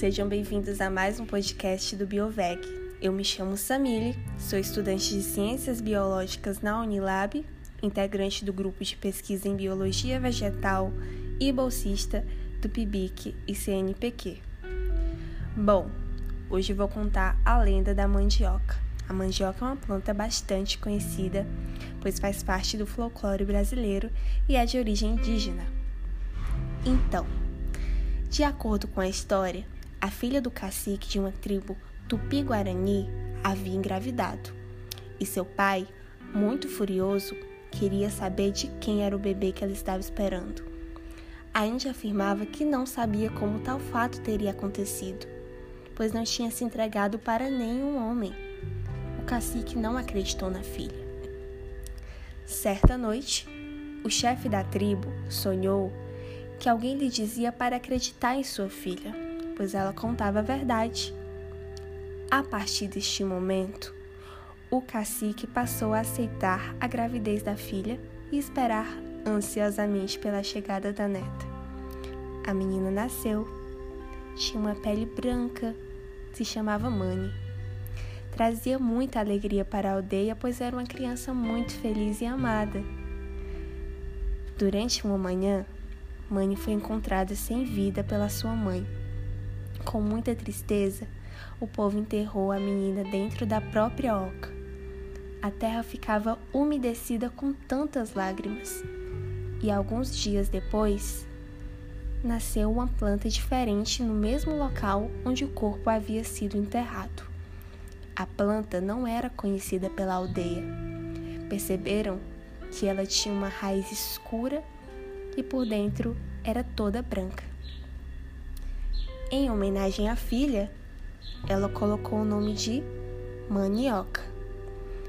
sejam bem-vindos a mais um podcast do BioVeg. Eu me chamo Samile, sou estudante de Ciências Biológicas na Unilab, integrante do grupo de pesquisa em Biologia Vegetal e bolsista do PIBIC e CNPq. Bom, hoje vou contar a lenda da mandioca. A mandioca é uma planta bastante conhecida, pois faz parte do folclore brasileiro e é de origem indígena. Então, de acordo com a história, a filha do cacique de uma tribo tupi-guarani havia engravidado e seu pai, muito furioso, queria saber de quem era o bebê que ela estava esperando. A índia afirmava que não sabia como tal fato teria acontecido, pois não tinha se entregado para nenhum homem. O cacique não acreditou na filha. Certa noite, o chefe da tribo sonhou que alguém lhe dizia para acreditar em sua filha, pois ela contava a verdade. A partir deste momento, o cacique passou a aceitar a gravidez da filha e esperar ansiosamente pela chegada da neta. A menina nasceu, tinha uma pele branca, se chamava Mani. Trazia muita alegria para a aldeia, pois era uma criança muito feliz e amada. Durante uma manhã, Mani foi encontrada sem vida pela sua mãe. Com muita tristeza, o povo enterrou a menina dentro da própria oca. A terra ficava umedecida com tantas lágrimas. E alguns dias depois, nasceu uma planta diferente no mesmo local onde o corpo havia sido enterrado. A planta não era conhecida pela aldeia. Perceberam que ela tinha uma raiz escura e por dentro era toda branca. Em homenagem à filha, ela colocou o nome de Manioca,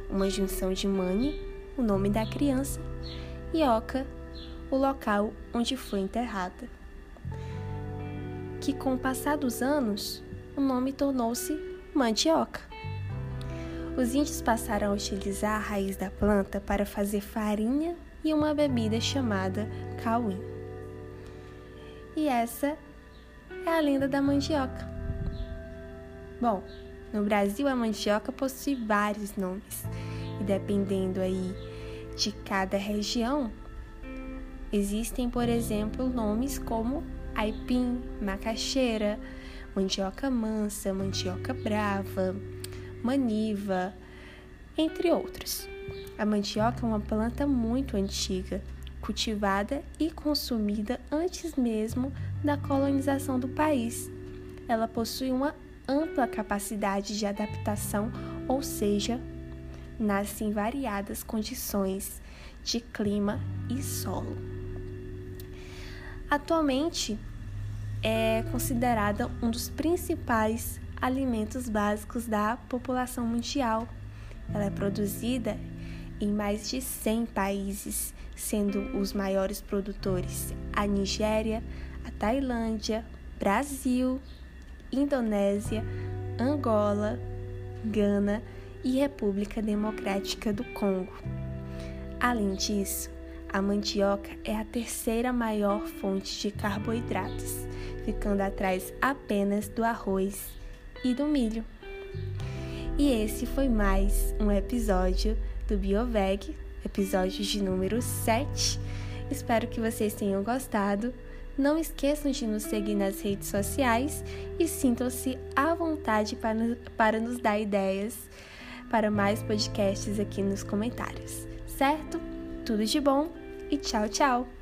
uma junção de Mani, o nome da criança, e Oca, o local onde foi enterrada. Que com o passar dos anos, o nome tornou-se mandioca. Os índios passaram a utilizar a raiz da planta para fazer farinha e uma bebida chamada cauim. E essa é a lenda da mandioca. Bom, no Brasil a mandioca possui vários nomes e dependendo aí de cada região, existem, por exemplo, nomes como aipim, macaxeira, mandioca mansa, mandioca brava, maniva, entre outros. A mandioca é uma planta muito antiga, cultivada e consumida antes mesmo da colonização do país. Ela possui uma ampla capacidade de adaptação, ou seja, nasce em variadas condições de clima e solo. Atualmente é considerada um dos principais alimentos básicos da população mundial. Ela é produzida em mais de 100 países, sendo os maiores produtores a Nigéria, a Tailândia, Brasil, Indonésia, Angola, Gana e República Democrática do Congo. Além disso, a mandioca é a terceira maior fonte de carboidratos, ficando atrás apenas do arroz e do milho. E esse foi mais um episódio do BioVeg, episódio de número 7. Espero que vocês tenham gostado. Não esqueçam de nos seguir nas redes sociais e sintam-se à vontade para, para nos dar ideias para mais podcasts aqui nos comentários, certo? Tudo de bom e tchau, tchau!